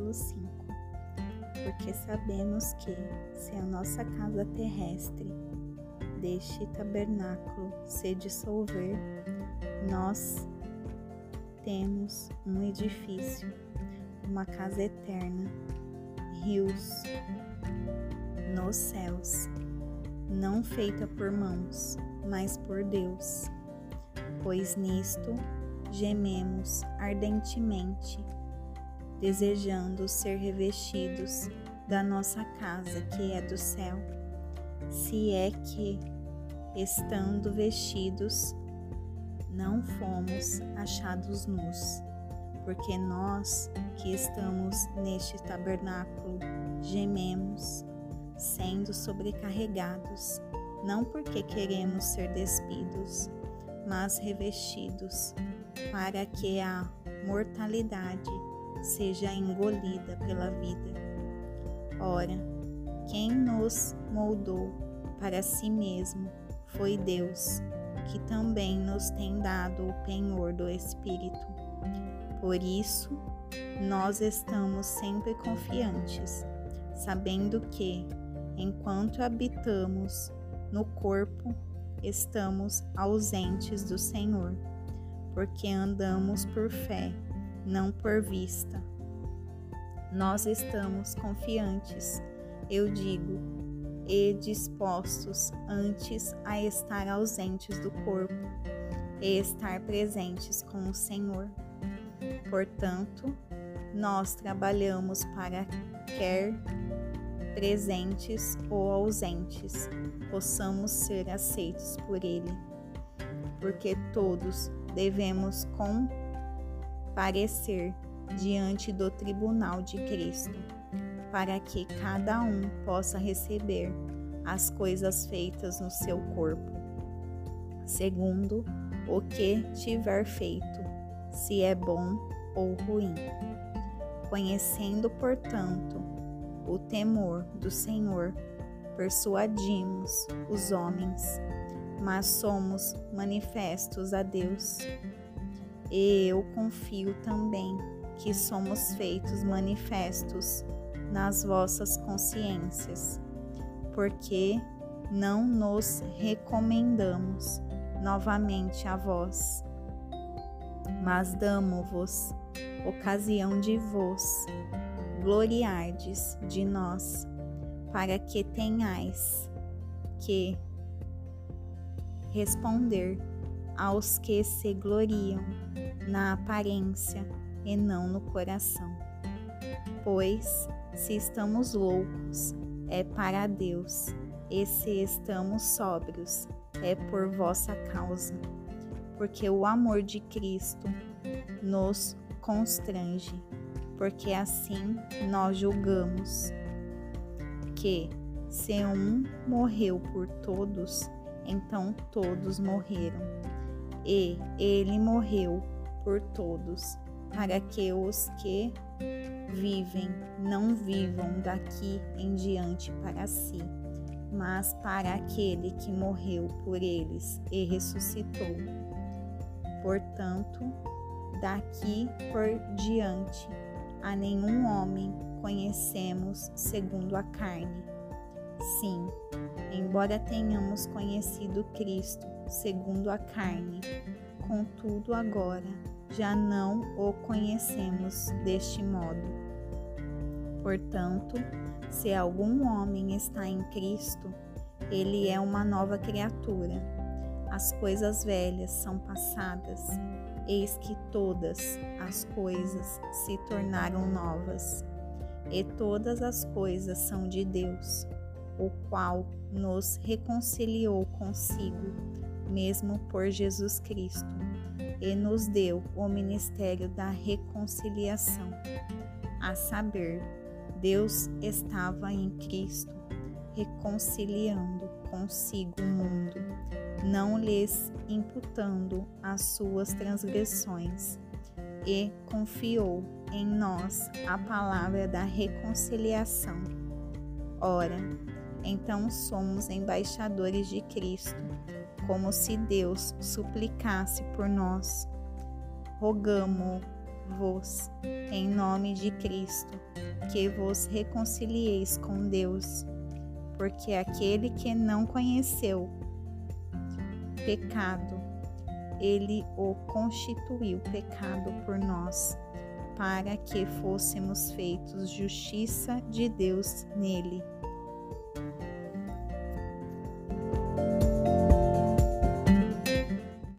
capítulo 5. Porque sabemos que, se a nossa casa terrestre deste tabernáculo se dissolver, nós temos um edifício, uma casa eterna, rios nos céus, não feita por mãos, mas por Deus. Pois nisto gememos ardentemente, desejando ser revestidos da nossa casa que é do céu, se é que, estando vestidos, não fomos achados nus, porque nós que estamos neste tabernáculo gememos, sendo sobrecarregados, não porque queremos ser despidos, mas revestidos, para que a mortalidade seja engolida pela vida. Ora, quem nos moldou para si mesmo foi Deus que também nos tem dado o penhor do Espírito. Por isso, nós estamos sempre confiantes, sabendo que, enquanto habitamos no corpo, estamos ausentes do Senhor, porque andamos por fé, não por vista. Nós estamos confiantes, eu digo, e dispostos antes a estar ausentes do corpo e estar presentes com o Senhor. Portanto, nós trabalhamos para quer presentes ou ausentes, possamos ser aceitos por Ele, porque todos devemos comparecer diante do tribunal de Cristo para que cada um possa receber as coisas feitas no seu corpo, segundo o que tiver feito, se é bom ou ruim. Conhecendo, portanto, o temor do Senhor, persuadimos os homens, mas somos manifestos a Deus. Eu confio também que somos feitos manifestos nas vossas consciências, porque não nos recomendamos novamente a vós, mas damo-vos ocasião de vos gloriardes de nós, para que tenhais que responder aos que se gloriam na aparência e não no coração. Pois se estamos loucos, é para Deus, e se estamos sóbrios, é por vossa causa, porque o amor de Cristo nos constrange, porque assim nós julgamos que se um morreu por todos, então todos morreram. E ele morreu por todos, para que os que vivem não vivam daqui em diante para si, mas para aquele que morreu por eles e ressuscitou. Portanto, daqui por diante, a nenhum homem conhecemos segundo a carne. Sim, embora tenhamos conhecido Cristo segundo a carne, contudo agora já não o conhecemos deste modo. Portanto, se algum homem está em Cristo, ele é uma nova criatura. As coisas velhas são passadas, eis que todas as coisas se tornaram novas. E todas as coisas são de Deus, o qual nos reconciliou consigo, mesmo por Jesus Cristo e nos deu o ministério da reconciliação. A saber, Deus estava em Cristo, reconciliando consigo o mundo, não lhes imputando as suas transgressões, e confiou em nós a palavra da reconciliação. Ora, então somos embaixadores de Cristo como se Deus suplicasse por nós. Rogamo vos, em nome de Cristo, que vos reconcilieis com Deus, porque aquele que não conheceu pecado, ele o constituiu pecado por nós, para que fôssemos feitos justiça de Deus nele.